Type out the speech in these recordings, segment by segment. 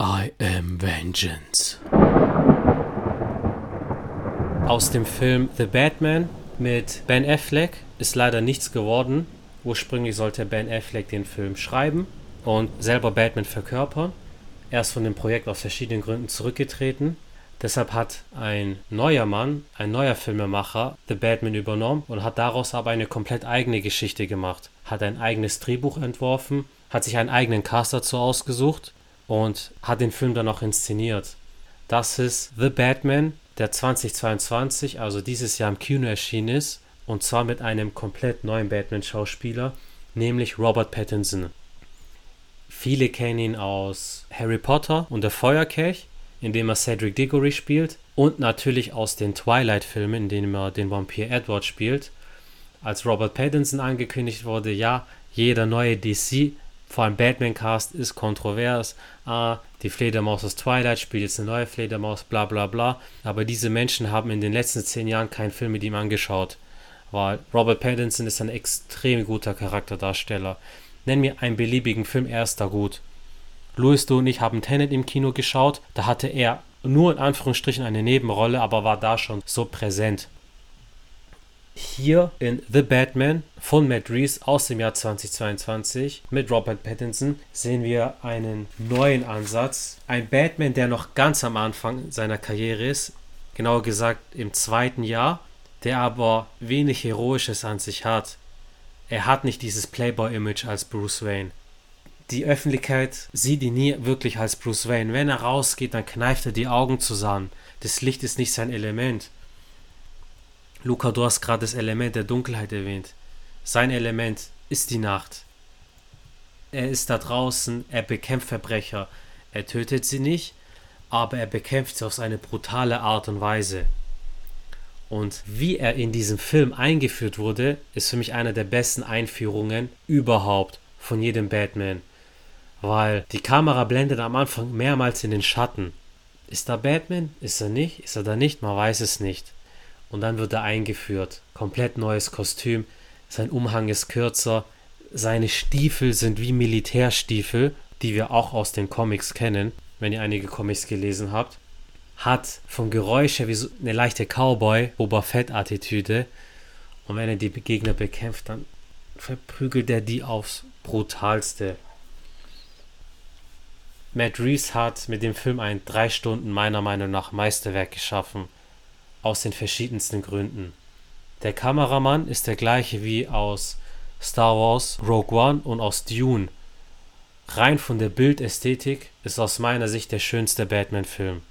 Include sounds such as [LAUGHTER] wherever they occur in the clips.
I am Vengeance. Aus dem Film The Batman mit Ben Affleck ist leider nichts geworden. Ursprünglich sollte Ben Affleck den Film schreiben und selber Batman verkörpern. Er ist von dem Projekt aus verschiedenen Gründen zurückgetreten. Deshalb hat ein neuer Mann, ein neuer Filmemacher, The Batman übernommen und hat daraus aber eine komplett eigene Geschichte gemacht. Hat ein eigenes Drehbuch entworfen, hat sich einen eigenen Cast dazu ausgesucht und hat den Film dann auch inszeniert. Das ist The Batman, der 2022, also dieses Jahr im Kino erschienen ist, und zwar mit einem komplett neuen Batman-Schauspieler, nämlich Robert Pattinson. Viele kennen ihn aus Harry Potter und der Feuerkelch, in dem er Cedric Diggory spielt, und natürlich aus den Twilight-Filmen, in denen er den Vampir Edward spielt. Als Robert Pattinson angekündigt wurde, ja, jeder neue DC, vor allem Batman-Cast, ist kontrovers. Ah, die Fledermaus aus Twilight spielt jetzt eine neue Fledermaus, bla bla bla. Aber diese Menschen haben in den letzten zehn Jahren keinen Film mit ihm angeschaut. Weil Robert Pattinson ist ein extrem guter Charakterdarsteller. Nenn mir einen beliebigen Film, er ist da gut. Louis, du und ich haben Tenet im Kino geschaut. Da hatte er nur in Anführungsstrichen eine Nebenrolle, aber war da schon so präsent. Hier in The Batman von Matt Reeves aus dem Jahr 2022 mit Robert Pattinson sehen wir einen neuen Ansatz. Ein Batman, der noch ganz am Anfang seiner Karriere ist, genauer gesagt im zweiten Jahr, der aber wenig Heroisches an sich hat. Er hat nicht dieses Playboy-Image als Bruce Wayne die Öffentlichkeit sieht ihn nie wirklich als Bruce Wayne. Wenn er rausgeht, dann kneift er die Augen zusammen. Das Licht ist nicht sein Element. Luca, du hast gerade das Element der Dunkelheit erwähnt. Sein Element ist die Nacht. Er ist da draußen, er bekämpft Verbrecher. Er tötet sie nicht, aber er bekämpft sie auf eine brutale Art und Weise. Und wie er in diesem Film eingeführt wurde, ist für mich eine der besten Einführungen überhaupt von jedem Batman weil die Kamera blendet am Anfang mehrmals in den Schatten. Ist da Batman? Ist er nicht? Ist er da nicht? Man weiß es nicht. Und dann wird er eingeführt. Komplett neues Kostüm. Sein Umhang ist kürzer. Seine Stiefel sind wie Militärstiefel, die wir auch aus den Comics kennen, wenn ihr einige Comics gelesen habt. Hat vom Geräusch her wie so eine leichte Cowboy-Boba Fett-Attitüde. Und wenn er die Gegner bekämpft, dann verprügelt er die aufs brutalste. Matt Reeves hat mit dem Film ein drei Stunden meiner Meinung nach Meisterwerk geschaffen. Aus den verschiedensten Gründen. Der Kameramann ist der gleiche wie aus Star Wars, Rogue One und aus Dune. Rein von der Bildästhetik ist aus meiner Sicht der schönste Batman-Film.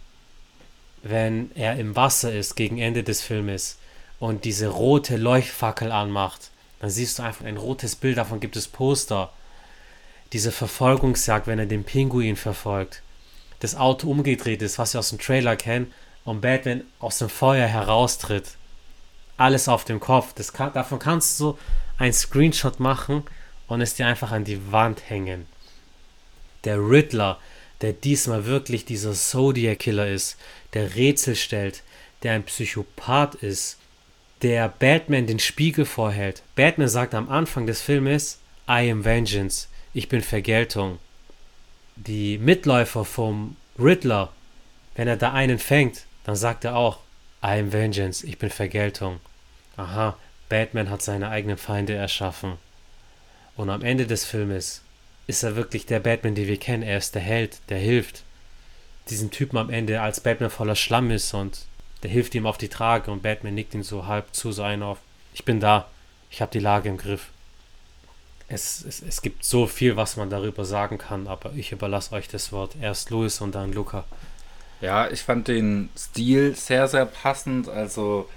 Wenn er im Wasser ist gegen Ende des Filmes und diese rote Leuchtfackel anmacht, dann siehst du einfach ein rotes Bild, davon gibt es Poster diese Verfolgungsjagd, wenn er den Pinguin verfolgt, das Auto umgedreht ist, was wir aus dem Trailer kennen, und Batman aus dem Feuer heraustritt. Alles auf dem Kopf. Das kann, davon kannst du ein Screenshot machen und es dir einfach an die Wand hängen. Der Riddler, der diesmal wirklich dieser Zodiac Killer ist, der Rätsel stellt, der ein Psychopath ist, der Batman den Spiegel vorhält. Batman sagt am Anfang des Filmes, I am Vengeance ich bin Vergeltung. Die Mitläufer vom Riddler, wenn er da einen fängt, dann sagt er auch, I am Vengeance, ich bin Vergeltung. Aha, Batman hat seine eigenen Feinde erschaffen. Und am Ende des Filmes ist er wirklich der Batman, den wir kennen. Er ist der Held, der hilft. Diesen Typen am Ende, als Batman voller Schlamm ist und der hilft ihm auf die Trage und Batman nickt ihn so halb zu, so ein auf. Ich bin da, ich habe die Lage im Griff es, es, es gibt so viel, was man darüber sagen kann, aber ich überlasse euch das Wort. Erst Louis und dann Luca. Ja, ich fand den Stil sehr, sehr passend. Also,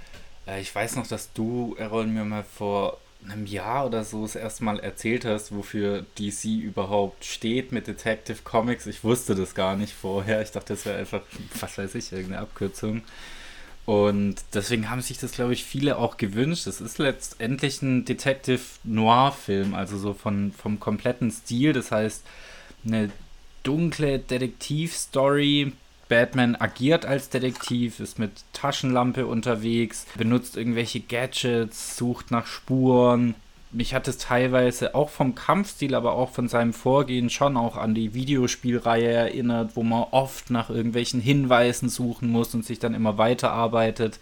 äh, ich weiß noch, dass du, Errol, mir mal vor einem Jahr oder so das erste Mal erzählt hast, wofür DC überhaupt steht mit Detective Comics. Ich wusste das gar nicht vorher. Ich dachte, das wäre einfach, was weiß ich, irgendeine Abkürzung. Und deswegen haben sich das, glaube ich, viele auch gewünscht. Es ist letztendlich ein Detective Noir-Film, also so von, vom kompletten Stil. Das heißt, eine dunkle Detektivstory. Batman agiert als Detektiv, ist mit Taschenlampe unterwegs, benutzt irgendwelche Gadgets, sucht nach Spuren. mich hat es teilweise auch vom Kampfstil, aber auch von seinem Vorgehen schon auch an die Videospielreihe erinnert, wo man oft nach irgendwelchen Hinweisen suchen muss und sich dann immer weiterarbeitet.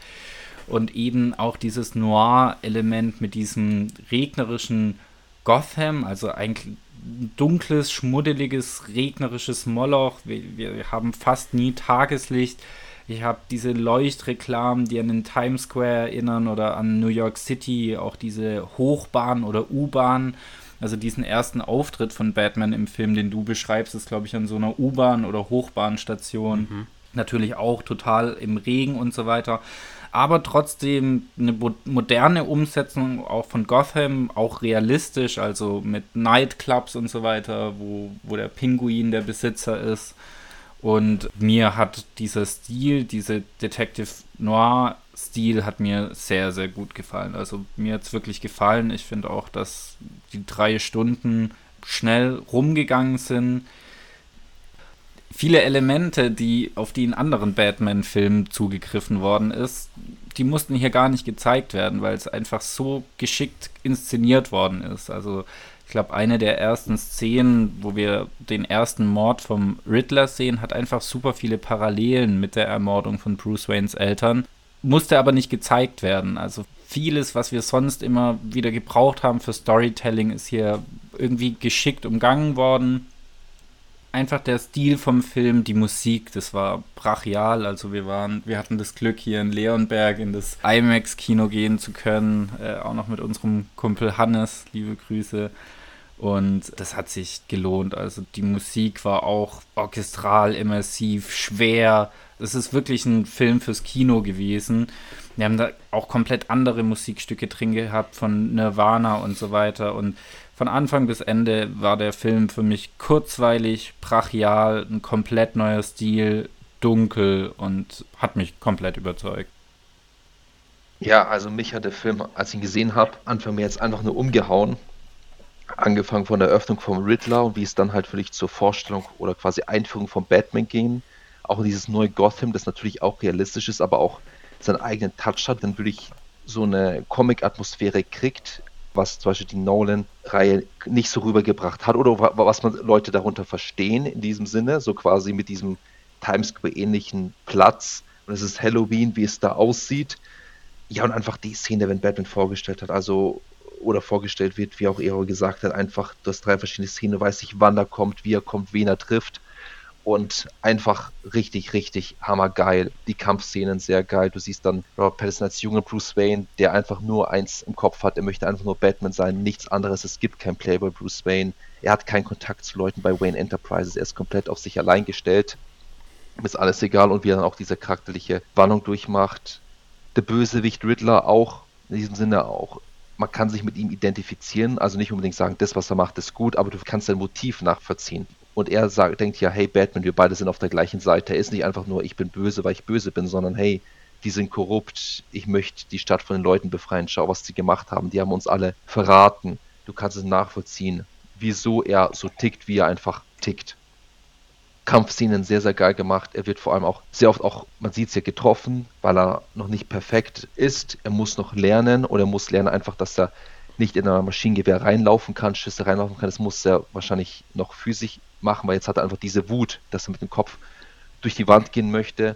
Und eben auch dieses Noir-Element mit diesem regnerischen Gotham, also eigentlich dunkles, schmuddeliges, regnerisches Moloch. Wir, wir haben fast nie Tageslicht. Ich habe diese Leuchtreklamen, die an den Times Square erinnern oder an New York City, auch diese Hochbahn oder U-Bahn. Also diesen ersten Auftritt von Batman im Film, den du beschreibst, ist, glaube ich, an so einer U-Bahn oder Hochbahnstation. Mhm. Natürlich auch total im Regen und so weiter. Aber trotzdem eine moderne Umsetzung auch von Gotham, auch realistisch, also mit Nightclubs und so weiter, wo, wo der Pinguin der Besitzer ist. Und mir hat dieser Stil, diese Detective Noir-Stil hat mir sehr, sehr gut gefallen. Also mir hat es wirklich gefallen. Ich finde auch, dass die drei Stunden schnell rumgegangen sind. Viele Elemente, die auf die in anderen Batman-Filmen zugegriffen worden ist, die mussten hier gar nicht gezeigt werden, weil es einfach so geschickt inszeniert worden ist. Also ich glaube, eine der ersten Szenen, wo wir den ersten Mord vom Riddler sehen, hat einfach super viele Parallelen mit der Ermordung von Bruce Waynes Eltern. Musste aber nicht gezeigt werden. Also vieles, was wir sonst immer wieder gebraucht haben für Storytelling, ist hier irgendwie geschickt umgangen worden. Einfach der Stil vom Film, die Musik, das war brachial. Also wir waren, wir hatten das Glück, hier in Leonberg in das IMAX-Kino gehen zu können. Äh, auch noch mit unserem Kumpel Hannes, liebe Grüße. Und das hat sich gelohnt. Also die Musik war auch orchestral, immersiv, schwer. Es ist wirklich ein Film fürs Kino gewesen. Wir haben da auch komplett andere Musikstücke drin gehabt von Nirvana und so weiter. Und von Anfang bis Ende war der Film für mich kurzweilig, brachial, ein komplett neuer Stil, dunkel und hat mich komplett überzeugt. Ja, also mich hat der Film, als ich ihn gesehen habe, Anfang mir jetzt einfach nur umgehauen angefangen von der Eröffnung vom Riddler und wie es dann halt wirklich zur Vorstellung oder quasi Einführung von Batman ging. Auch dieses neue Gotham, das natürlich auch realistisch ist, aber auch seinen eigenen Touch hat, dann wirklich so eine Comic-Atmosphäre kriegt, was zum Beispiel die Nolan-Reihe nicht so rübergebracht hat oder was man Leute darunter verstehen in diesem Sinne, so quasi mit diesem Times Square-ähnlichen Platz. Und es ist Halloween, wie es da aussieht. Ja, und einfach die Szene, wenn Batman vorgestellt hat. Also oder vorgestellt wird, wie auch Ero gesagt hat, einfach, du hast drei verschiedene Szenen, du weißt nicht, wann er kommt, wie er kommt, wen er trifft. Und einfach richtig, richtig hammergeil. Die Kampfszenen sehr geil. Du siehst dann Robert Pattinson als junger Bruce Wayne, der einfach nur eins im Kopf hat. Er möchte einfach nur Batman sein, nichts anderes. Es gibt kein Playboy Bruce Wayne. Er hat keinen Kontakt zu Leuten bei Wayne Enterprises. Er ist komplett auf sich allein gestellt. Ist alles egal und wie er dann auch diese charakterliche Wandlung durchmacht. Der Bösewicht Riddler auch in diesem Sinne auch man kann sich mit ihm identifizieren, also nicht unbedingt sagen, das, was er macht, ist gut, aber du kannst sein Motiv nachvollziehen. Und er sagt, denkt ja, hey Batman, wir beide sind auf der gleichen Seite. Er ist nicht einfach nur, ich bin böse, weil ich böse bin, sondern hey, die sind korrupt, ich möchte die Stadt von den Leuten befreien, schau, was sie gemacht haben, die haben uns alle verraten. Du kannst es nachvollziehen, wieso er so tickt, wie er einfach tickt. Kampfszenen sehr, sehr geil gemacht. Er wird vor allem auch sehr oft auch, man sieht es ja, getroffen, weil er noch nicht perfekt ist. Er muss noch lernen oder er muss lernen einfach, dass er nicht in ein Maschinengewehr reinlaufen kann, Schüsse reinlaufen kann. Das muss er wahrscheinlich noch physisch machen, weil jetzt hat er einfach diese Wut, dass er mit dem Kopf durch die Wand gehen möchte.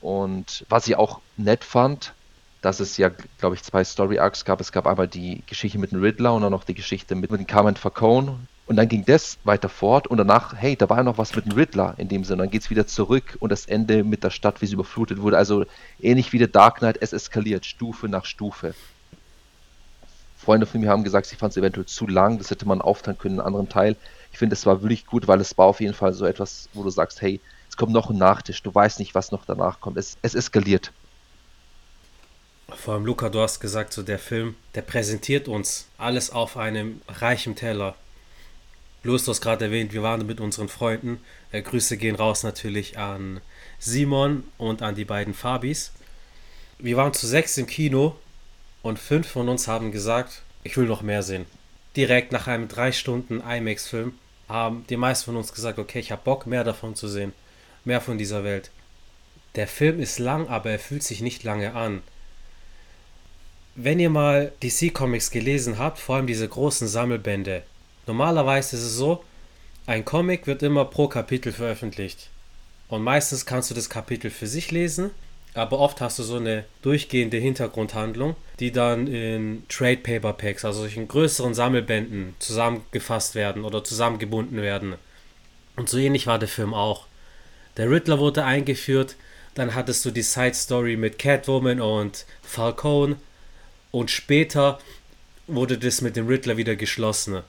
Und was ich auch nett fand, dass es ja, glaube ich, zwei Story Arcs gab. Es gab einmal die Geschichte mit dem Riddler und dann noch die Geschichte mit, mit dem Carmen Falcone, und dann ging das weiter fort und danach, hey, da war ja noch was mit dem Riddler in dem Sinne. Dann geht es wieder zurück und das Ende mit der Stadt, wie sie überflutet wurde. Also ähnlich wie der Dark Knight, es eskaliert, Stufe nach Stufe. Freunde von mir haben gesagt, sie fanden es eventuell zu lang, das hätte man aufteilen können in einem anderen Teil. Ich finde, es war wirklich gut, weil es war auf jeden Fall so etwas, wo du sagst, hey, es kommt noch ein Nachtisch, du weißt nicht, was noch danach kommt. Es, es eskaliert. Vor allem, Luca, du hast gesagt, so der Film, der präsentiert uns alles auf einem reichen Teller. Bloß, du hast gerade erwähnt, wir waren mit unseren Freunden. Äh, Grüße gehen raus natürlich an Simon und an die beiden Fabis. Wir waren zu sechs im Kino und fünf von uns haben gesagt, ich will noch mehr sehen. Direkt nach einem drei Stunden IMAX-Film haben die meisten von uns gesagt, okay, ich habe Bock, mehr davon zu sehen. Mehr von dieser Welt. Der Film ist lang, aber er fühlt sich nicht lange an wenn ihr mal DC Comics gelesen habt, vor allem diese großen Sammelbände, normalerweise ist es so, ein Comic wird immer pro Kapitel veröffentlicht. Und meistens kannst du das Kapitel für sich lesen, aber oft hast du so eine durchgehende Hintergrundhandlung, die dann in Trade Paper Packs, also in größeren Sammelbänden zusammengefasst werden oder zusammengebunden werden. Und so ähnlich war der Film auch. Der Riddler wurde eingeführt, dann hattest du die Side Story mit Catwoman und Falcone und später wurde das mit dem Riddler wieder geschlossen.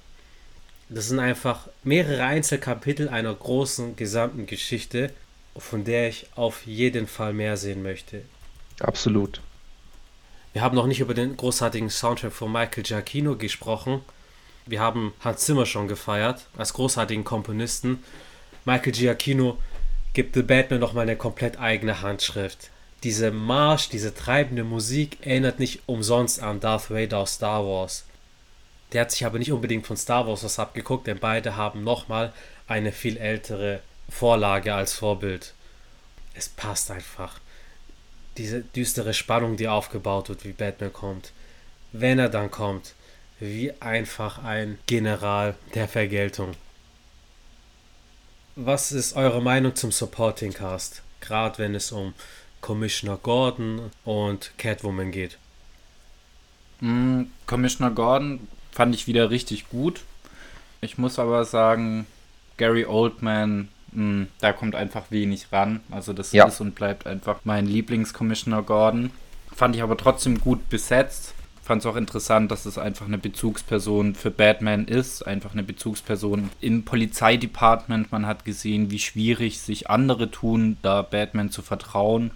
Das sind einfach mehrere Einzelkapitel einer großen gesamten Geschichte, von der ich auf jeden Fall mehr sehen möchte. Absolut. Wir haben noch nicht über den großartigen Soundtrack von Michael Giacchino gesprochen. Wir haben Hans Zimmer schon gefeiert als großartigen Komponisten. Michael Giacchino gibt The Batman noch mal eine komplett eigene Handschrift. Diese Marsch, diese treibende Musik erinnert nicht umsonst an Darth Vader aus Star Wars. Der hat sich aber nicht unbedingt von Star Wars was abgeguckt, denn beide haben nochmal eine viel ältere Vorlage als Vorbild. Es passt einfach. Diese düstere Spannung, die aufgebaut wird, wie Batman kommt. Wenn er dann kommt, wie einfach ein General der Vergeltung. Was ist eure Meinung zum Supporting Cast? Gerade wenn es um Commissioner Gordon und Catwoman geht. Mm, Commissioner Gordon fand ich wieder richtig gut. Ich muss aber sagen, Gary Oldman, mh, mm, da kommt einfach wenig ran. Also das ja. ist und bleibt einfach mein Lieblings-Commissioner Gordon. Fand ich aber trotzdem gut besetzt. Fand es auch interessant, dass es einfach eine Bezugsperson für Batman ist. Einfach eine Bezugsperson im Polizeidepartement. Man hat gesehen, wie schwierig sich andere tun, da Batman zu vertrauen.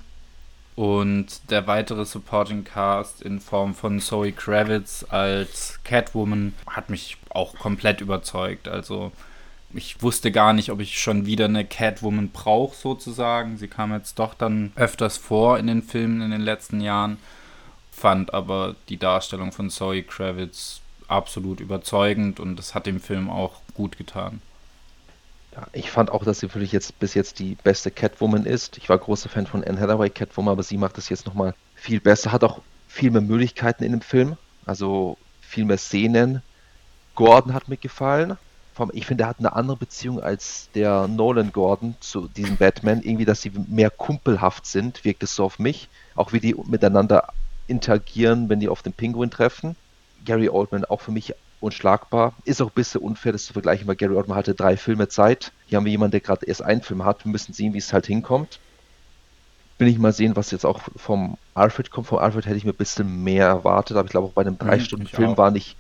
Und der weitere Supporting Cast in Form von Zoe Kravitz als Catwoman hat mich auch komplett überzeugt. Also ich wusste gar nicht, ob ich schon wieder eine Catwoman brauche, sozusagen. Sie kam jetzt doch dann öfters vor in den Filmen in den letzten Jahren. Fand aber die Darstellung von Zoe Kravitz absolut überzeugend und das hat dem Film auch gut getan. Ja, ich fand auch, dass sie wirklich jetzt bis jetzt die beste Catwoman ist. Ich war großer Fan von Anne Hathaway Catwoman, aber sie macht das jetzt nochmal viel besser. Hat auch viel mehr Möglichkeiten in dem Film, also viel mehr Szenen. Gordon hat mir gefallen. Ich finde, er hat eine andere Beziehung als der Nolan Gordon zu diesem Batman. Irgendwie, dass sie mehr kumpelhaft sind, wirkt es so auf mich. Auch wie die miteinander interagieren, wenn die auf den Pinguin treffen. Gary Oldman auch für mich unschlagbar. Ist auch ein bisschen unfair, das zu vergleichen, weil Gary Oldman hatte drei Filme Zeit. Hier haben wir jemanden, der gerade erst einen Film hat. Wir müssen sehen, wie es halt hinkommt. Bin ich mal sehen, was jetzt auch vom Alfred kommt. Vom Alfred hätte ich mir ein bisschen mehr erwartet, aber ich glaube auch bei einem drei Stunden Film war nicht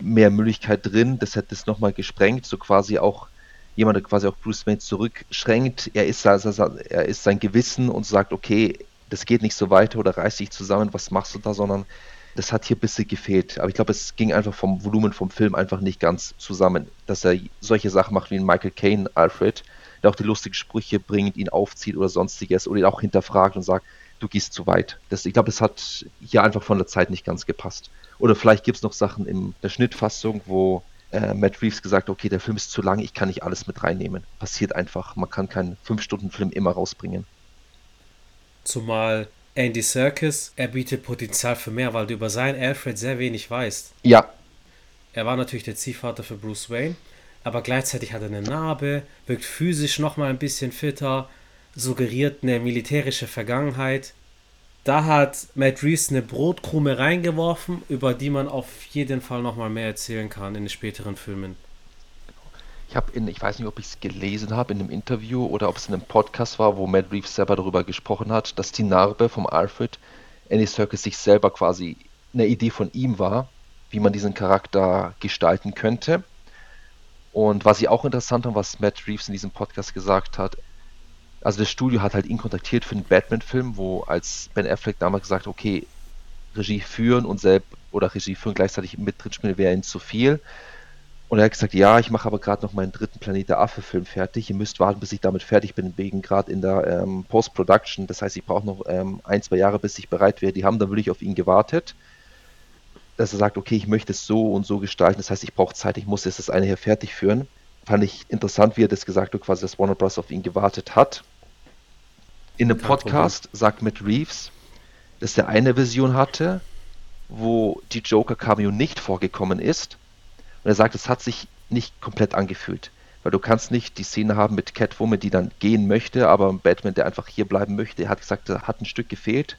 mehr Möglichkeit drin. Das hätte es nochmal gesprengt, so quasi auch jemand, der quasi auch Bruce Wayne zurückschränkt. Er ist, er ist sein Gewissen und sagt, okay, das geht nicht so weiter oder reiß dich zusammen, was machst du da, sondern das hat hier ein bisschen gefehlt. Aber ich glaube, es ging einfach vom Volumen vom Film einfach nicht ganz zusammen, dass er solche Sachen macht wie ein Michael Caine Alfred, der auch die lustigen Sprüche bringt, ihn aufzieht oder sonstiges oder ihn auch hinterfragt und sagt, du gehst zu weit. Das, ich glaube, das hat hier einfach von der Zeit nicht ganz gepasst. Oder vielleicht gibt es noch Sachen in der Schnittfassung, wo äh, Matt Reeves gesagt hat, okay, der Film ist zu lang, ich kann nicht alles mit reinnehmen. Passiert einfach. Man kann keinen 5-Stunden-Film immer rausbringen. Zumal Andy Serkis, er bietet Potenzial für mehr, weil du über seinen Alfred sehr wenig weißt. Ja. Er war natürlich der Ziehvater für Bruce Wayne, aber gleichzeitig hat er eine Narbe, wirkt physisch nochmal ein bisschen fitter, suggeriert eine militärische Vergangenheit. Da hat Matt Reeves eine Brotkrume reingeworfen, über die man auf jeden Fall nochmal mehr erzählen kann in den späteren Filmen. Ich habe in, ich weiß nicht, ob ich es gelesen habe in einem Interview oder ob es in einem Podcast war, wo Matt Reeves selber darüber gesprochen hat, dass die Narbe vom Alfred Andy Serkis sich selber quasi eine Idee von ihm war, wie man diesen Charakter gestalten könnte. Und was ich auch interessant und was Matt Reeves in diesem Podcast gesagt hat, also das Studio hat halt ihn kontaktiert für einen Batman-Film, wo als Ben Affleck damals gesagt hat, okay, Regie führen und selbst oder Regie führen gleichzeitig mit drin spielen wäre ihnen zu viel. Und er hat gesagt, ja, ich mache aber gerade noch meinen dritten Planet der Affe-Film fertig. Ihr müsst warten, bis ich damit fertig bin, wegen gerade in der ähm, Post-Production. Das heißt, ich brauche noch ähm, ein, zwei Jahre, bis ich bereit wäre. Die haben dann wirklich auf ihn gewartet, dass er sagt, okay, ich möchte es so und so gestalten. Das heißt, ich brauche Zeit, ich muss jetzt das eine hier fertig führen. Fand ich interessant, wie er das gesagt hat, quasi, dass Warner Bros. auf ihn gewartet hat. In einem Podcast sagt Matt Reeves, dass er eine Vision hatte wo die Joker-Cameo nicht vorgekommen ist. Und er sagt, es hat sich nicht komplett angefühlt. Weil du kannst nicht die Szene haben mit Catwoman, die dann gehen möchte, aber Batman, der einfach hier bleiben möchte. Er hat gesagt, da hat ein Stück gefehlt,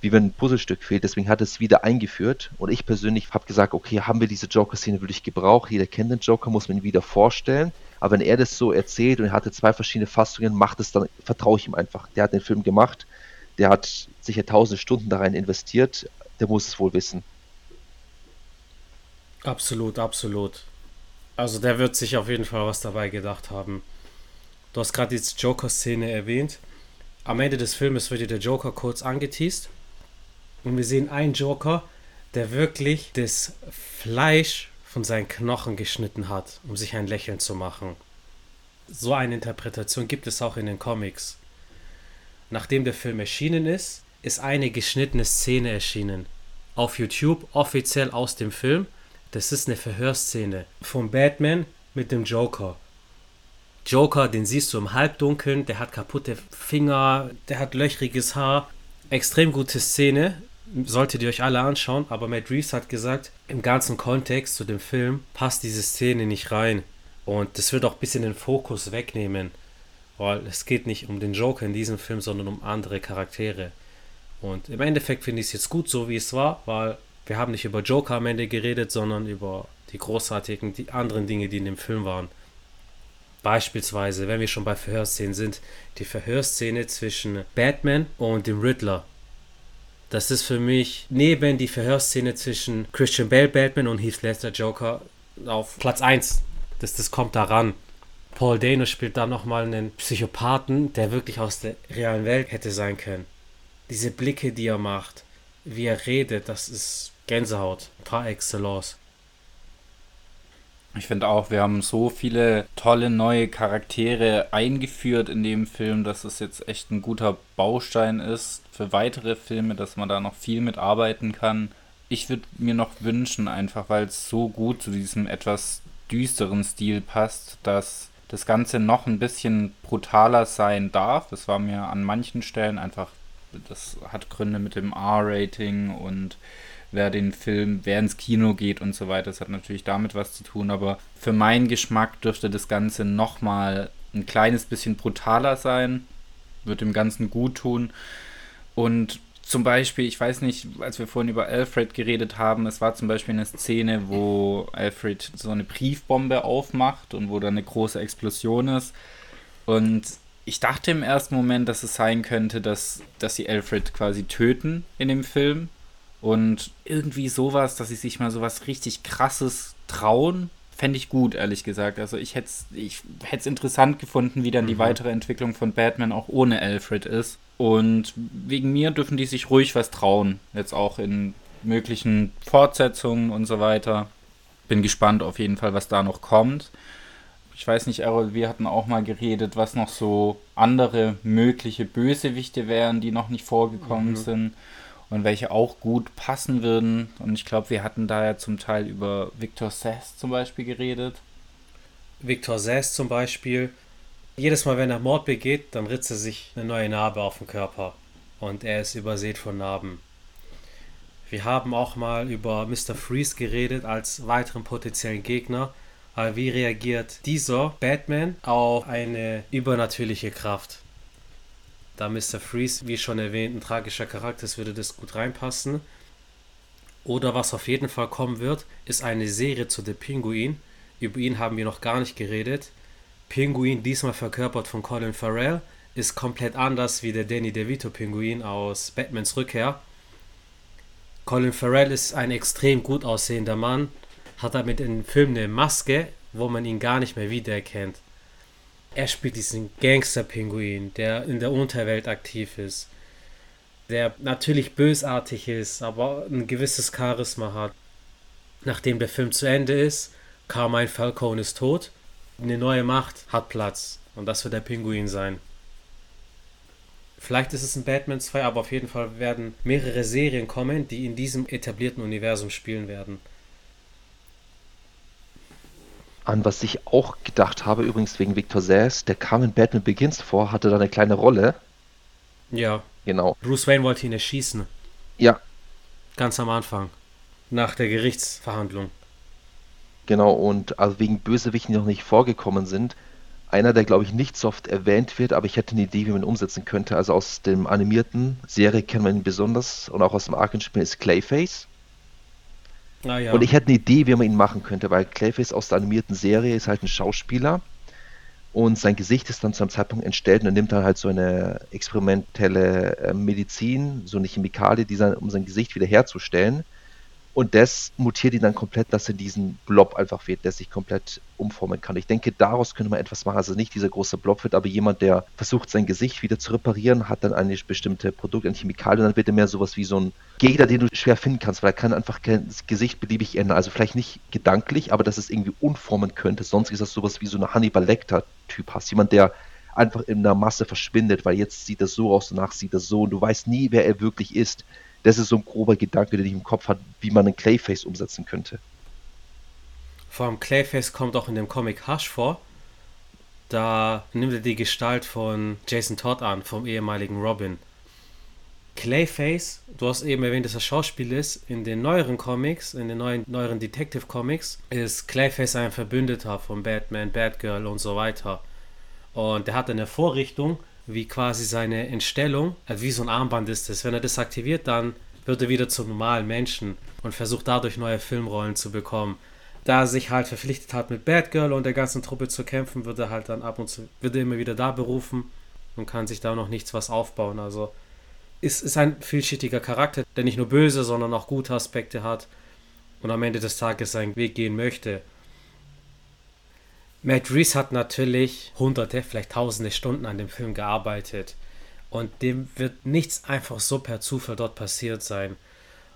wie wenn ein Puzzlestück fehlt. Deswegen hat es wieder eingeführt. Und ich persönlich habe gesagt, okay, haben wir diese Joker-Szene wirklich gebraucht? Jeder kennt den Joker, muss man ihn wieder vorstellen. Aber wenn er das so erzählt und er hatte zwei verschiedene Fassungen, macht es dann, vertraue ich ihm einfach. Der hat den Film gemacht, der hat sicher tausend Stunden da rein investiert, der muss es wohl wissen. Absolut, absolut. Also der wird sich auf jeden Fall was dabei gedacht haben. Du hast gerade die Joker-Szene erwähnt. Am Ende des Filmes wird dir der Joker kurz angeteased. Und wir sehen einen Joker, der wirklich das Fleisch von seinen Knochen geschnitten hat, um sich ein Lächeln zu machen. So eine Interpretation gibt es auch in den Comics. Nachdem der Film erschienen ist, ist eine geschnittene Szene erschienen. Auf YouTube, offiziell aus dem Film. Das ist eine Verhörszene von Batman mit dem Joker. Joker, den siehst du im Halbdunkeln, der hat kaputte Finger, der hat löchriges Haar. Extrem gute Szene, solltet ihr euch alle anschauen, aber Matt Reeves hat gesagt, im ganzen Kontext zu dem Film passt diese Szene nicht rein. Und das wird auch ein bisschen den Fokus wegnehmen, weil es geht nicht um den Joker in diesem Film, sondern um andere Charaktere. Und im Endeffekt finde ich es jetzt gut, so wie es war, weil wir haben nicht über Joker am Ende geredet, sondern über die großartigen, die anderen Dinge, die in dem Film waren. Beispielsweise, wenn wir schon bei Verhörszenen sind, die Verhörszene zwischen Batman und dem Riddler. Das ist für mich neben die Verhörszene zwischen Christian Bale Batman und Heath Ledger Joker auf Platz 1. Das, das kommt daran. Paul Dano spielt da nochmal einen Psychopathen, der wirklich aus der realen Welt hätte sein können. Diese Blicke, die er macht, wie er redet, das ist Gänsehaut par excellence. Ich finde auch, wir haben so viele tolle neue Charaktere eingeführt in dem Film, dass es jetzt echt ein guter Baustein ist für weitere Filme, dass man da noch viel mitarbeiten kann. Ich würde mir noch wünschen, einfach weil es so gut zu diesem etwas düsteren Stil passt, dass das Ganze noch ein bisschen brutaler sein darf. Das war mir an manchen Stellen einfach, das hat Gründe mit dem R-Rating und wer den Film, wer ins Kino geht und so weiter. Das hat natürlich damit was zu tun, aber für meinen Geschmack dürfte das Ganze nochmal ein kleines bisschen brutaler sein. Wird dem Ganzen gut tun. Und zum Beispiel, ich weiß nicht, als wir vorhin über Alfred geredet haben, es war zum Beispiel eine Szene, wo Alfred so eine Briefbombe aufmacht und wo da eine große Explosion ist. Und ich dachte im ersten Moment, dass es sein könnte, dass, dass sie Alfred quasi töten in dem Film. Und irgendwie sowas, dass sie sich mal sowas richtig krasses trauen, fände ich gut, ehrlich gesagt. Also ich hätte es ich interessant gefunden, wie dann mhm. die weitere Entwicklung von Batman auch ohne Alfred ist. Und wegen mir dürfen die sich ruhig was trauen. Jetzt auch in möglichen Fortsetzungen und so weiter. Bin gespannt auf jeden Fall, was da noch kommt. Ich weiß nicht, Errol, wir hatten auch mal geredet, was noch so andere mögliche Bösewichte wären, die noch nicht vorgekommen mhm. sind und welche auch gut passen würden. Und ich glaube, wir hatten da ja zum Teil über Victor Sass zum Beispiel geredet. Victor Sass zum Beispiel. Jedes Mal, wenn er Mord begeht, dann ritzt er sich eine neue Narbe auf den Körper. Und er ist übersät von Narben. Wir haben auch mal über Mr. Freeze geredet als weiteren potenziellen Gegner. Aber wie reagiert dieser Batman auf eine übernatürliche Kraft? Da Mr. Freeze, wie schon erwähnt, ein tragischer Charakter ist, würde das gut reinpassen. Oder was auf jeden Fall kommen wird, ist eine Serie zu The Pinguin. Über ihn haben wir noch gar nicht geredet. Pinguin, diesmal verkörpert von Colin Farrell, ist komplett anders wie der Danny DeVito Pinguin aus Batmans Rückkehr. Colin Farrell ist ein extrem gut aussehender Mann, hat damit im Film eine Maske, wo man ihn gar nicht mehr wiedererkennt. Er spielt diesen Gangster-Pinguin, der in der Unterwelt aktiv ist. Der natürlich bösartig ist, aber ein gewisses Charisma hat. Nachdem der Film zu Ende ist, Carmine Falcone ist tot. Eine neue Macht hat Platz. Und das wird der Pinguin sein. Vielleicht ist es ein Batman 2, aber auf jeden Fall werden mehrere Serien kommen, die in diesem etablierten Universum spielen werden an was ich auch gedacht habe, übrigens wegen Victor Sass, der kam in Batman Begins vor, hatte da eine kleine Rolle. Ja. Genau. Bruce Wayne wollte ihn erschießen. Ja. Ganz am Anfang. nach der Gerichtsverhandlung. Genau, und also wegen Bösewichten, die noch nicht vorgekommen sind, einer, der glaube ich nicht so oft erwähnt wird, aber ich hätte eine Idee, wie man ihn umsetzen könnte. Also aus dem animierten Serie kennt man ihn besonders und auch aus dem Arkham-Spiel ist Clayface. Ah, ja. Und ich hätte eine Idee, wie man ihn machen könnte, weil Clayface aus der animierten Serie ist halt ein Schauspieler und sein Gesicht ist dann zu einem Zeitpunkt entstellt und er nimmt dann halt so eine experimentelle äh, Medizin, so eine Chemikalie, die sein, um sein Gesicht wieder herzustellen. Und das mutiert ihn dann komplett, dass er diesen Blob einfach wird, der sich komplett umformen kann. Ich denke, daraus könnte man etwas machen. Also nicht dieser große Blob wird, aber jemand, der versucht, sein Gesicht wieder zu reparieren, hat dann eine bestimmte Produkt, ein Chemikalie und dann wird er mehr sowas wie so ein Gegner, den du schwer finden kannst, weil er kann einfach das Gesicht beliebig ändern. Also vielleicht nicht gedanklich, aber dass es irgendwie umformen könnte. Sonst ist das sowas wie so eine Hannibal Lecter-Typ hast. Jemand, der einfach in der Masse verschwindet, weil jetzt sieht er so aus, danach sieht er so und du weißt nie, wer er wirklich ist das ist so ein grober Gedanke, den ich im Kopf habe, wie man einen Clayface umsetzen könnte. Vor allem Clayface kommt auch in dem Comic Hush vor. Da nimmt er die Gestalt von Jason Todd an, vom ehemaligen Robin. Clayface, du hast eben erwähnt, dass er Schauspiel ist. In den neueren Comics, in den neuen, neueren Detective Comics, ist Clayface ein Verbündeter von Batman, Batgirl und so weiter. Und er hat eine Vorrichtung, wie quasi seine Entstellung, also wie so ein Armband ist es. Wenn er das aktiviert, dann wird er wieder zum normalen Menschen und versucht dadurch neue Filmrollen zu bekommen. Da er sich halt verpflichtet hat, mit Batgirl und der ganzen Truppe zu kämpfen, wird er halt dann ab und zu, wird er immer wieder da berufen und kann sich da noch nichts was aufbauen. Also ist, ist ein vielschichtiger Charakter, der nicht nur böse, sondern auch gute Aspekte hat und am Ende des Tages seinen Weg gehen möchte. Matt Reeves hat natürlich hunderte, vielleicht tausende Stunden an dem Film gearbeitet. Und dem wird nichts einfach so per Zufall dort passiert sein.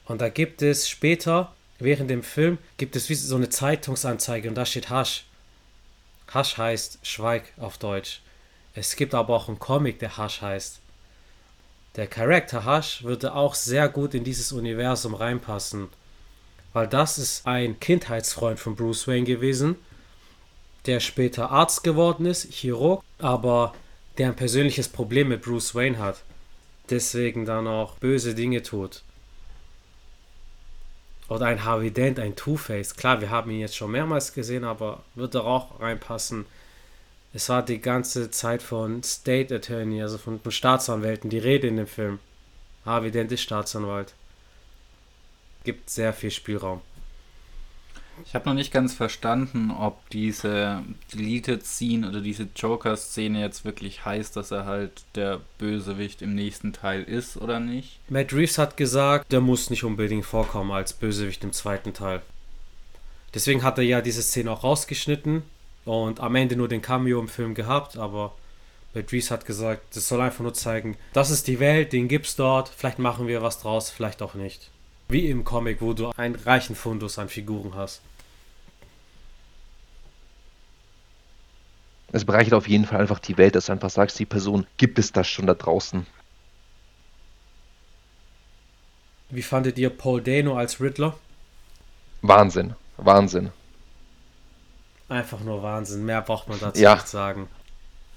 Und da gibt es später, während dem Film, gibt es wie so eine Zeitungsanzeige und da steht Hasch. Hasch heißt Schweig auf Deutsch. Es gibt aber auch einen Comic, der Hasch heißt. Der Charakter Hasch würde auch sehr gut in dieses Universum reinpassen. Weil das ist ein Kindheitsfreund von Bruce Wayne gewesen der später Arzt geworden ist, Chirurg, aber der ein persönliches Problem mit Bruce Wayne hat. Deswegen dann auch böse Dinge tut. Oder ein Harvey Dent, ein Two-Face. Klar, wir haben ihn jetzt schon mehrmals gesehen, aber wird doch auch reinpassen. Es war die ganze Zeit von State Attorney, also von, von Staatsanwälten, die Rede in dem Film. Harvey Dent ist Staatsanwalt. Gibt sehr viel Spielraum. Ich habe noch nicht ganz verstanden, ob diese Deleted Scene oder diese Joker-Szene jetzt wirklich heißt, dass er halt der Bösewicht im nächsten Teil ist oder nicht. Matt Reeves hat gesagt, der muss nicht unbedingt vorkommen als Bösewicht im zweiten Teil. Deswegen hat er ja diese Szene auch rausgeschnitten und am Ende nur den Cameo im Film gehabt, aber Matt Reeves hat gesagt, das soll einfach nur zeigen, das ist die Welt, den gibt's dort, vielleicht machen wir was draus, vielleicht auch nicht. Wie im Comic, wo du einen reichen Fundus an Figuren hast. Es bereichert auf jeden Fall einfach die Welt, dass du einfach sagst, die Person gibt es das schon da draußen. Wie fandet ihr Paul Dano als Riddler? Wahnsinn, Wahnsinn. Einfach nur Wahnsinn. Mehr braucht man dazu ja. nicht sagen.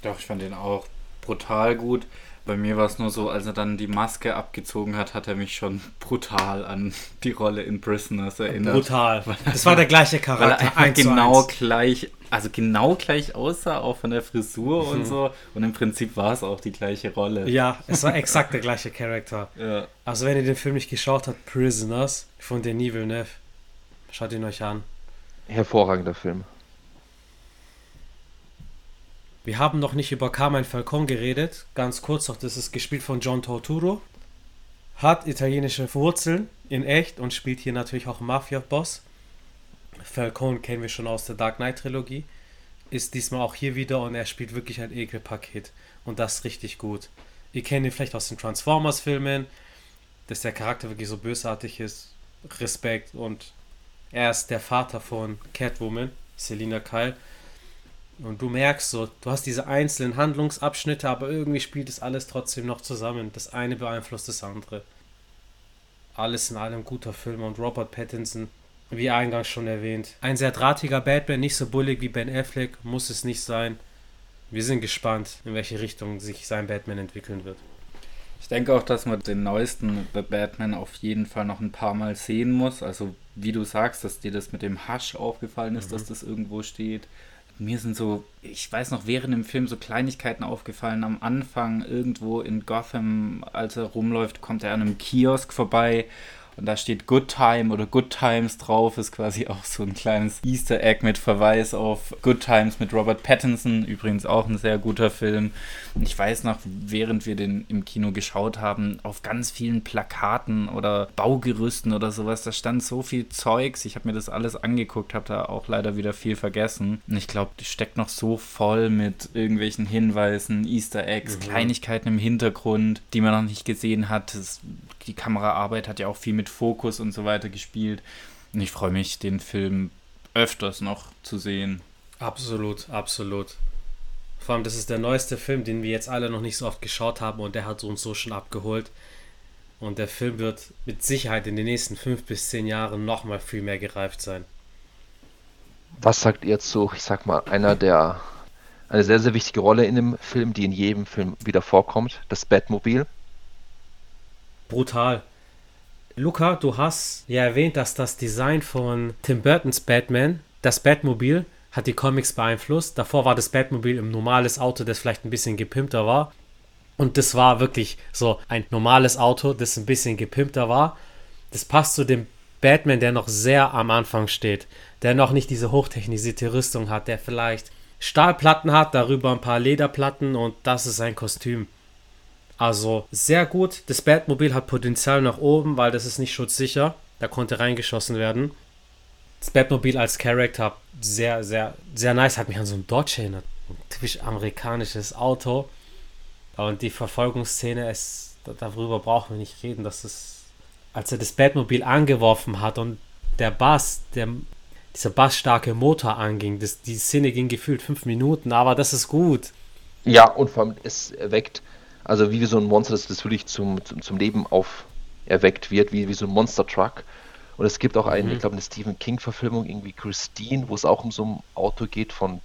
Doch, ich fand den auch brutal gut. Bei mir war es nur so, als er dann die Maske abgezogen hat, hat er mich schon brutal an die Rolle in Prisoners erinnert. Brutal. Das war der [LAUGHS] gleiche Charakter. Weil er genau gleich, also genau gleich aussah, auch von der Frisur mhm. und so. Und im Prinzip war es auch die gleiche Rolle. Ja, es war exakt der gleiche Charakter. [LAUGHS] Ja. Also wenn ihr den Film nicht geschaut habt, Prisoners von Denis Villeneuve, schaut ihn euch an. Hervorragender Film. Wir haben noch nicht über Carmine Falcone geredet. Ganz kurz noch, das ist gespielt von John Torturo. Hat italienische Wurzeln in echt und spielt hier natürlich auch Mafia-Boss. Falcone kennen wir schon aus der Dark Knight-Trilogie. Ist diesmal auch hier wieder und er spielt wirklich ein Ekelpaket. Und das richtig gut. Ihr kennt ihn vielleicht aus den Transformers-Filmen, dass der Charakter wirklich so bösartig ist. Respekt und er ist der Vater von Catwoman, Selina Kyle. Und du merkst so, du hast diese einzelnen Handlungsabschnitte, aber irgendwie spielt es alles trotzdem noch zusammen. Das eine beeinflusst das andere. Alles in allem guter Film und Robert Pattinson, wie eingangs schon erwähnt. Ein sehr drahtiger Batman, nicht so bullig wie Ben Affleck, muss es nicht sein. Wir sind gespannt, in welche Richtung sich sein Batman entwickeln wird. Ich denke auch, dass man den neuesten The Batman auf jeden Fall noch ein paar Mal sehen muss. Also wie du sagst, dass dir das mit dem Hasch aufgefallen ist, mhm. dass das irgendwo steht. Mir sind so, ich weiß noch, während dem Film so Kleinigkeiten aufgefallen. Am Anfang irgendwo in Gotham, als er rumläuft, kommt er an einem Kiosk vorbei und da steht Good Time oder Good Times drauf, ist quasi auch so ein kleines Easter Egg mit Verweis auf Good Times mit Robert Pattinson, übrigens auch ein sehr guter Film. Und ich weiß noch, während wir den im Kino geschaut haben, auf ganz vielen Plakaten oder Baugerüsten oder sowas, da stand so viel Zeugs. Ich habe mir das alles angeguckt, habe da auch leider wieder viel vergessen. Und ich glaube, die steckt noch so voll mit irgendwelchen Hinweisen, Easter Eggs, mhm. Kleinigkeiten im Hintergrund, die man noch nicht gesehen hat. Das, die Kameraarbeit hat ja auch viel mit Fokus und so weiter gespielt. Und ich freue mich, den Film öfters noch zu sehen. Absolut, absolut. Vor allem, das ist der neueste Film, den wir jetzt alle noch nicht so oft geschaut haben und der hat uns so schon abgeholt. Und der Film wird mit Sicherheit in den nächsten fünf bis zehn Jahren nochmal viel mehr gereift sein. Was sagt ihr zu, ich sag mal, einer der, eine sehr, sehr wichtige Rolle in dem Film, die in jedem Film wieder vorkommt, das Batmobil? Brutal. Luca, du hast ja erwähnt, dass das Design von Tim Burtons Batman, das Batmobil, hat die Comics beeinflusst. Davor war das Batmobil ein normales Auto, das vielleicht ein bisschen gepimpter war. Und das war wirklich so ein normales Auto, das ein bisschen gepimpter war. Das passt zu dem Batman, der noch sehr am Anfang steht, der noch nicht diese hochtechnisierte Rüstung hat, der vielleicht Stahlplatten hat, darüber ein paar Lederplatten und das ist sein Kostüm. Also sehr gut. Das Batmobil hat Potenzial nach oben, weil das ist nicht schutzsicher. Da konnte reingeschossen werden. Das Batmobil als Charakter sehr, sehr, sehr nice. Hat mich an so ein Dodge erinnert. Ein typisch amerikanisches Auto. Und die Verfolgungsszene, ist, darüber brauchen wir nicht reden. Das ist, als er das Batmobil angeworfen hat und der Bass, der, dieser bassstarke Motor anging, das, die Szene ging gefühlt fünf Minuten, aber das ist gut. Ja, und vor allem, es weckt also wie so ein Monster, das, wirklich zum, zum, zum Leben auferweckt wird, wie, wie so ein Monster Truck. Und es gibt auch eine, mhm. ich glaube, eine Stephen King-Verfilmung, irgendwie Christine, wo es auch um so ein Auto geht von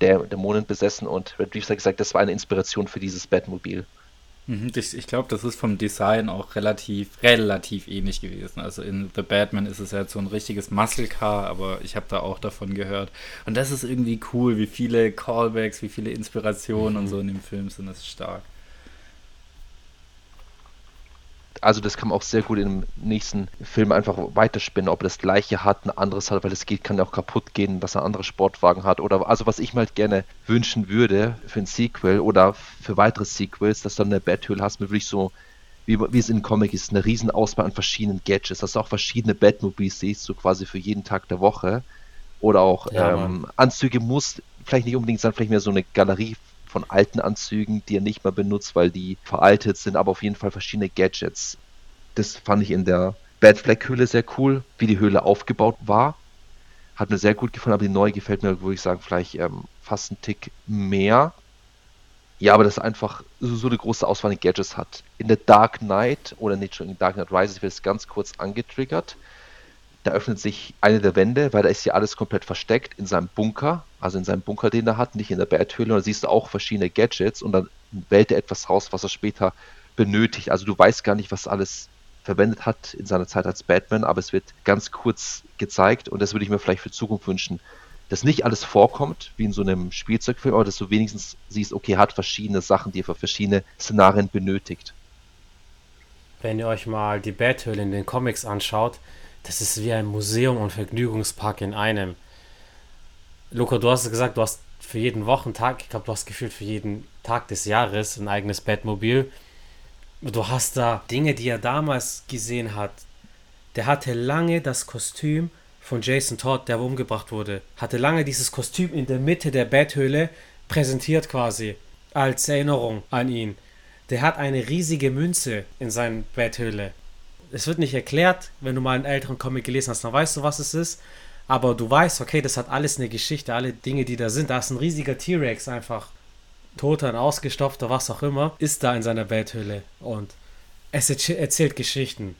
der Dämonen besessen und Red Reeves hat gesagt, das war eine Inspiration für dieses Batmobil. Mhm, ich, ich glaube, das ist vom Design auch relativ, relativ ähnlich gewesen. Also in The Batman ist es ja so ein richtiges Muscle Car, aber ich habe da auch davon gehört. Und das ist irgendwie cool, wie viele Callbacks, wie viele Inspirationen mhm. und so in dem Film sind. Das ist stark also das kann man auch sehr gut im nächsten Film einfach weiterspinnen, ob er das gleiche hat, ein anderes hat, weil es geht, kann ja auch kaputt gehen, dass er andere Sportwagen hat. Oder also was ich mir halt gerne wünschen würde für ein Sequel oder für weitere Sequels, dass du dann eine Bathöhle hast mit wirklich so, wie, wie es in Comic ist, eine riesen Auswahl an verschiedenen Gadgets, dass du auch verschiedene Batmobiles siehst, so quasi für jeden Tag der Woche. Oder auch ja, ähm, Anzüge muss vielleicht nicht unbedingt sein, vielleicht mehr so eine Galerie von alten Anzügen, die er nicht mehr benutzt, weil die veraltet sind, aber auf jeden Fall verschiedene Gadgets. Das fand ich in der Bad Flag Höhle sehr cool, wie die Höhle aufgebaut war. Hat mir sehr gut gefallen, aber die neue gefällt mir, würde ich sagen, vielleicht ähm, fast einen Tick mehr. Ja, aber das einfach so, so eine große Auswahl an Gadgets hat. In der Dark Knight, oder nicht schon in Dark Knight Rises, wird es ganz kurz angetriggert da öffnet sich eine der Wände, weil da ist ja alles komplett versteckt in seinem Bunker, also in seinem Bunker, den er hat, nicht in der Betthöhle. Und da siehst du auch verschiedene Gadgets und dann wählt er etwas raus, was er später benötigt. Also du weißt gar nicht, was alles verwendet hat in seiner Zeit als Batman, aber es wird ganz kurz gezeigt und das würde ich mir vielleicht für Zukunft wünschen, dass nicht alles vorkommt, wie in so einem Spielzeugfilm, aber dass du wenigstens siehst, okay, hat verschiedene Sachen, die er für verschiedene Szenarien benötigt. Wenn ihr euch mal die Bathöhle in den Comics anschaut, das ist wie ein Museum und Vergnügungspark in einem. Luca, du hast gesagt, du hast für jeden Wochentag, ich glaube, du hast gefühlt für jeden Tag des Jahres ein eigenes Bettmobil. Du hast da Dinge, die er damals gesehen hat. Der hatte lange das Kostüm von Jason Todd, der umgebracht wurde. Hatte lange dieses Kostüm in der Mitte der Betthöhle präsentiert quasi. Als Erinnerung an ihn. Der hat eine riesige Münze in seiner Betthöhle es wird nicht erklärt, wenn du mal einen älteren Comic gelesen hast, dann weißt du, was es ist. Aber du weißt, okay, das hat alles eine Geschichte, alle Dinge, die da sind. Da ist ein riesiger T-Rex einfach, toter, ein ausgestopfter, was auch immer, ist da in seiner Betthöhle. Und es erzählt Geschichten.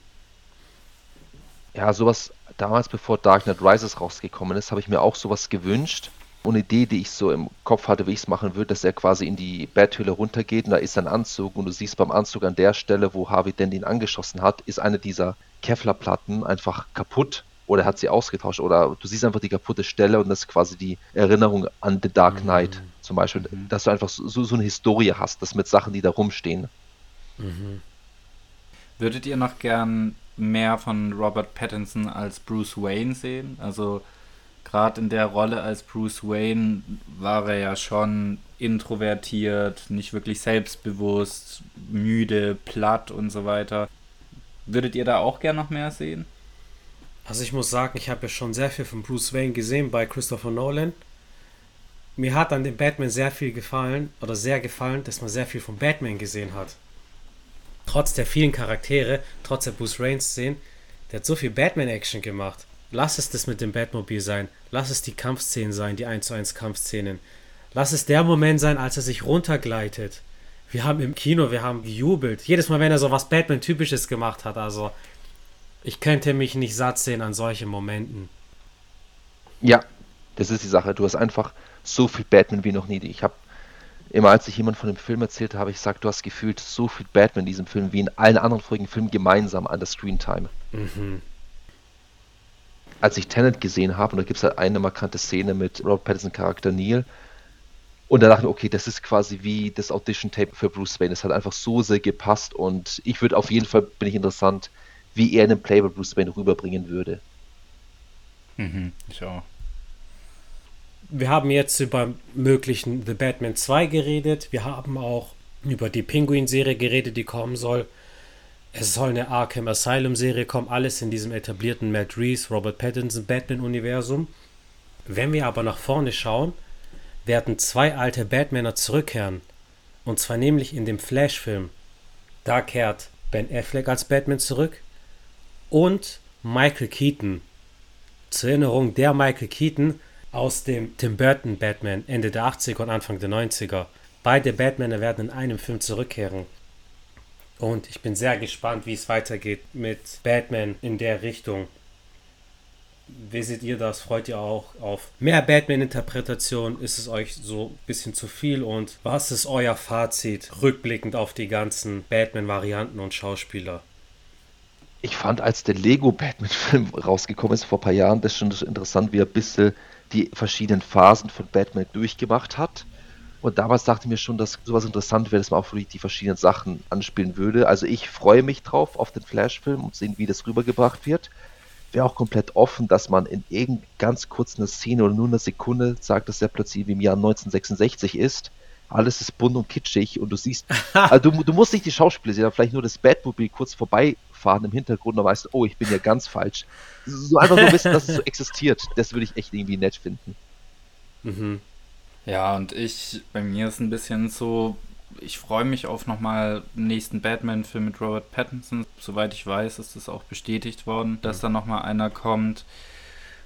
Ja, sowas damals, bevor Dark Knight Rises rausgekommen ist, habe ich mir auch sowas gewünscht. Eine Idee, die ich so im Kopf hatte, wie ich es machen würde, dass er quasi in die Betthöhle runtergeht und da ist ein Anzug und du siehst beim Anzug an der Stelle, wo Harvey Dent ihn angeschossen hat, ist eine dieser Kevlar-Platten einfach kaputt oder hat sie ausgetauscht oder du siehst einfach die kaputte Stelle und das ist quasi die Erinnerung an The Dark Knight mhm. zum Beispiel, mhm. dass du einfach so, so eine Historie hast, das mit Sachen, die da rumstehen. Mhm. Würdet ihr noch gern mehr von Robert Pattinson als Bruce Wayne sehen? Also gerade in der Rolle als Bruce Wayne war er ja schon introvertiert, nicht wirklich selbstbewusst, müde, platt und so weiter. Würdet ihr da auch gern noch mehr sehen? Also ich muss sagen, ich habe ja schon sehr viel von Bruce Wayne gesehen bei Christopher Nolan. Mir hat an dem Batman sehr viel gefallen oder sehr gefallen, dass man sehr viel von Batman gesehen hat. Trotz der vielen Charaktere, trotz der Bruce Wayne-Szenen, der hat so viel Batman-Action gemacht. Lass es das mit dem Batmobil sein. Lass es die Kampfszenen sein, die 1 zu 1 Kampfszenen. Lass es der Moment sein, als er sich runtergleitet. Wir haben im Kino, wir haben gejubelt. Jedes Mal, wenn er so was Batman-typisches gemacht hat. Also, ich könnte mich nicht satt sehen an solchen Momenten. Ja, das ist die Sache. Du hast einfach so viel Batman wie noch nie. Ich habe immer, als ich jemand von dem Film erzählte, habe ich gesagt, du hast gefühlt so viel Batman in diesem Film wie in allen anderen vorigen Filmen gemeinsam an der Screentime. Mhm als ich Tenet gesehen habe, und da gibt es halt eine markante Szene mit Robert Pattinson Charakter Neil, und da dachte ich, okay, das ist quasi wie das Audition-Tape für Bruce Wayne. Es hat einfach so sehr gepasst und ich würde auf jeden Fall, bin ich interessant, wie er einen Play bei Bruce Wayne rüberbringen würde. Mhm, ich auch. Wir haben jetzt über möglichen The Batman 2 geredet. Wir haben auch über die Penguin-Serie geredet, die kommen soll. Es soll eine Arkham Asylum Serie kommen, alles in diesem etablierten Matt Reeves, Robert Pattinson Batman-Universum. Wenn wir aber nach vorne schauen, werden zwei alte Batmaner zurückkehren. Und zwar nämlich in dem Flash-Film. Da kehrt Ben Affleck als Batman zurück und Michael Keaton. Zur Erinnerung, der Michael Keaton aus dem Tim Burton Batman Ende der 80er und Anfang der 90er. Beide Batmaner werden in einem Film zurückkehren. Und ich bin sehr gespannt, wie es weitergeht mit Batman in der Richtung. Wie seht ihr das? Freut ihr auch auf mehr Batman-Interpretation? Ist es euch so ein bisschen zu viel? Und was ist euer Fazit rückblickend auf die ganzen Batman-Varianten und Schauspieler? Ich fand, als der Lego-Batman-Film [LAUGHS] rausgekommen ist vor ein paar Jahren, das schon interessant, wie er ein bisschen die verschiedenen Phasen von Batman durchgemacht hat. Und damals dachte ich mir schon, dass sowas interessant wäre, dass man auch wirklich die verschiedenen Sachen anspielen würde. Also ich freue mich drauf auf den Flash-Film und sehen, wie das rübergebracht wird. Wäre auch komplett offen, dass man in irgend ganz kurz einer Szene oder nur einer Sekunde sagt, dass der plötzlich wie im Jahr 1966 ist. Alles ist bunt und kitschig und du siehst, [LAUGHS] also du, du musst nicht die Schauspieler sehen, aber vielleicht nur das Batmobil kurz vorbeifahren im Hintergrund und weißt, oh, ich bin ja ganz falsch. So einfach nur wissen, dass es so [LAUGHS] existiert. Das würde ich echt irgendwie nett finden. Mhm. Ja, und ich, bei mir ist ein bisschen so, ich freue mich auf nochmal den nächsten Batman-Film mit Robert Pattinson. Soweit ich weiß, ist das auch bestätigt worden, dass mhm. da nochmal einer kommt.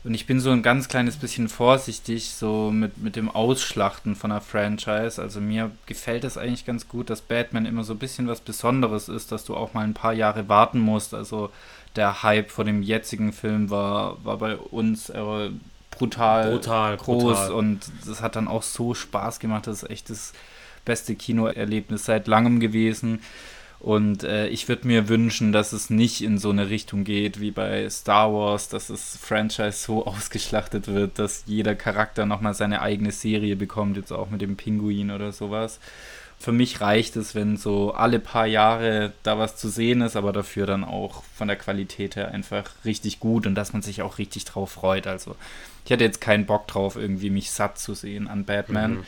Und ich bin so ein ganz kleines bisschen vorsichtig, so mit, mit dem Ausschlachten von einer Franchise. Also mir gefällt es eigentlich ganz gut, dass Batman immer so ein bisschen was Besonderes ist, dass du auch mal ein paar Jahre warten musst. Also der Hype vor dem jetzigen Film war, war bei uns äh, brutal, brutal groß brutal. und das hat dann auch so Spaß gemacht. Das ist echt das beste Kinoerlebnis seit langem gewesen. Und äh, ich würde mir wünschen, dass es nicht in so eine Richtung geht wie bei Star Wars, dass das Franchise so [LAUGHS] ausgeschlachtet wird, dass jeder Charakter nochmal seine eigene Serie bekommt, jetzt auch mit dem Pinguin oder sowas für mich reicht es, wenn so alle paar Jahre da was zu sehen ist, aber dafür dann auch von der Qualität her einfach richtig gut und dass man sich auch richtig drauf freut. Also ich hatte jetzt keinen Bock drauf, irgendwie mich satt zu sehen an Batman. Mhm.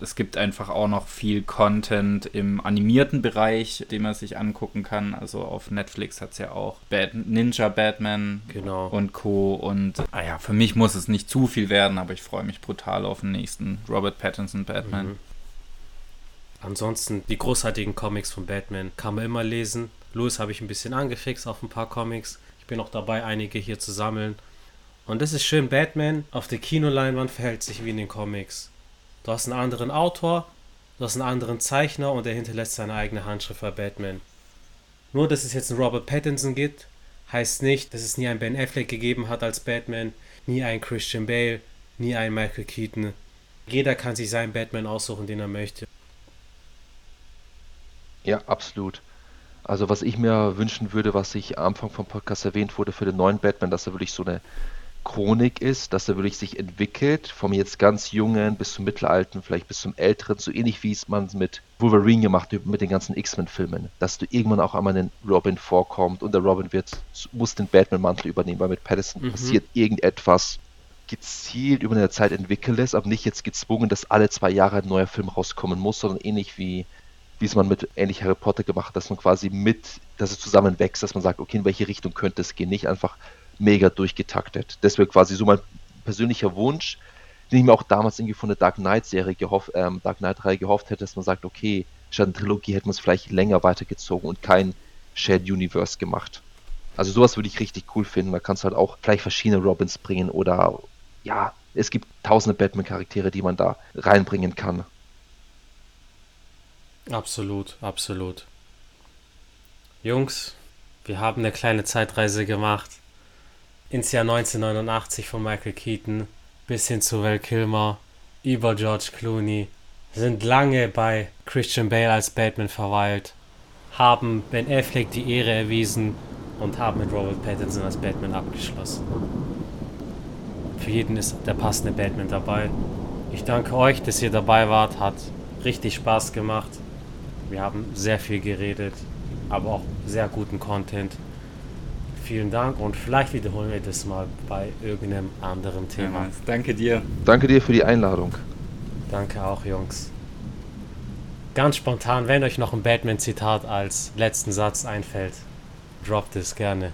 Es gibt einfach auch noch viel Content im animierten Bereich, den man sich angucken kann. Also auf Netflix hat es ja auch Bad Ninja Batman genau. und Co. Und ah ja, für mich muss es nicht zu viel werden, aber ich freue mich brutal auf den nächsten Robert Pattinson Batman. Mhm. Ansonsten die großartigen Comics von Batman kann man immer lesen. Louis habe ich ein bisschen angefixt auf ein paar Comics. Ich bin auch dabei, einige hier zu sammeln. Und das ist schön, Batman auf der Kinoleinwand verhält sich wie in den Comics. Du hast einen anderen Autor, du hast einen anderen Zeichner und er hinterlässt seine eigene Handschrift bei Batman. Nur, dass es jetzt einen Robert Pattinson gibt, heißt nicht, dass es nie einen Ben Affleck gegeben hat als Batman, nie einen Christian Bale, nie einen Michael Keaton. Jeder kann sich seinen Batman aussuchen, den er möchte. Ja, absolut. Also was ich mir wünschen würde, was ich am Anfang vom Podcast erwähnt wurde für den neuen Batman, dass er wirklich so eine Chronik ist, dass er wirklich sich entwickelt, vom jetzt ganz jungen bis zum mittelalten, vielleicht bis zum älteren, so ähnlich wie es man mit Wolverine gemacht hat, mit den ganzen X-Men-Filmen, dass du irgendwann auch einmal einen Robin vorkommt und der Robin wird, muss den Batman-Mantel übernehmen, weil mit Patterson mhm. passiert irgendetwas gezielt über eine Zeit entwickelt ist, aber nicht jetzt gezwungen, dass alle zwei Jahre ein neuer Film rauskommen muss, sondern ähnlich wie wie es man mit ähnlich Harry Potter gemacht hat, dass man quasi mit, dass es zusammen wächst, dass man sagt, okay, in welche Richtung könnte es gehen, nicht einfach mega durchgetaktet. Das wäre quasi so mein persönlicher Wunsch, den ich mir auch damals irgendwie von der Dark Knight-Serie gehofft, ähm, Dark Knight-Reihe gehofft hätte, dass man sagt, okay, statt einer Trilogie hätte man es vielleicht länger weitergezogen und kein Shared Universe gemacht. Also sowas würde ich richtig cool finden. Da kannst du halt auch vielleicht verschiedene Robins bringen oder ja, es gibt tausende Batman-Charaktere, die man da reinbringen kann. Absolut, absolut. Jungs, wir haben eine kleine Zeitreise gemacht ins Jahr 1989 von Michael Keaton bis hin zu Val Kilmer, über George Clooney, sind lange bei Christian Bale als Batman verweilt, haben Ben Affleck die Ehre erwiesen und haben mit Robert Pattinson als Batman abgeschlossen. Für jeden ist der passende Batman dabei. Ich danke euch, dass ihr dabei wart, hat richtig Spaß gemacht. Wir haben sehr viel geredet, aber auch sehr guten Content. Vielen Dank und vielleicht wiederholen wir das mal bei irgendeinem anderen Thema. Ja, danke dir. Danke dir für die Einladung. Danke auch, Jungs. Ganz spontan, wenn euch noch ein Batman-Zitat als letzten Satz einfällt, droppt es gerne.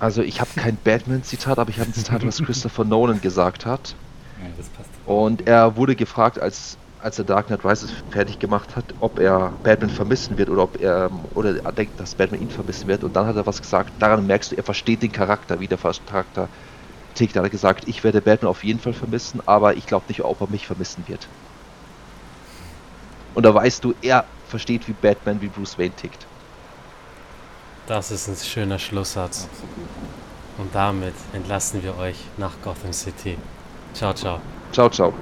Also ich habe kein Batman-Zitat, aber ich habe ein Zitat, was [LAUGHS] Christopher Nolan gesagt hat. Ja, und er wurde gefragt, als als er Dark Knight Rises fertig gemacht hat, ob er Batman vermissen wird oder ob er oder er denkt, dass Batman ihn vermissen wird. Und dann hat er was gesagt, daran merkst du, er versteht den Charakter, wie der Charakter tickt. Er hat gesagt, ich werde Batman auf jeden Fall vermissen, aber ich glaube nicht, ob er mich vermissen wird. Und da weißt du, er versteht, wie Batman, wie Bruce Wayne tickt. Das ist ein schöner Schlusssatz. Und damit entlassen wir euch nach Gotham City. Ciao, ciao. Ciao, ciao.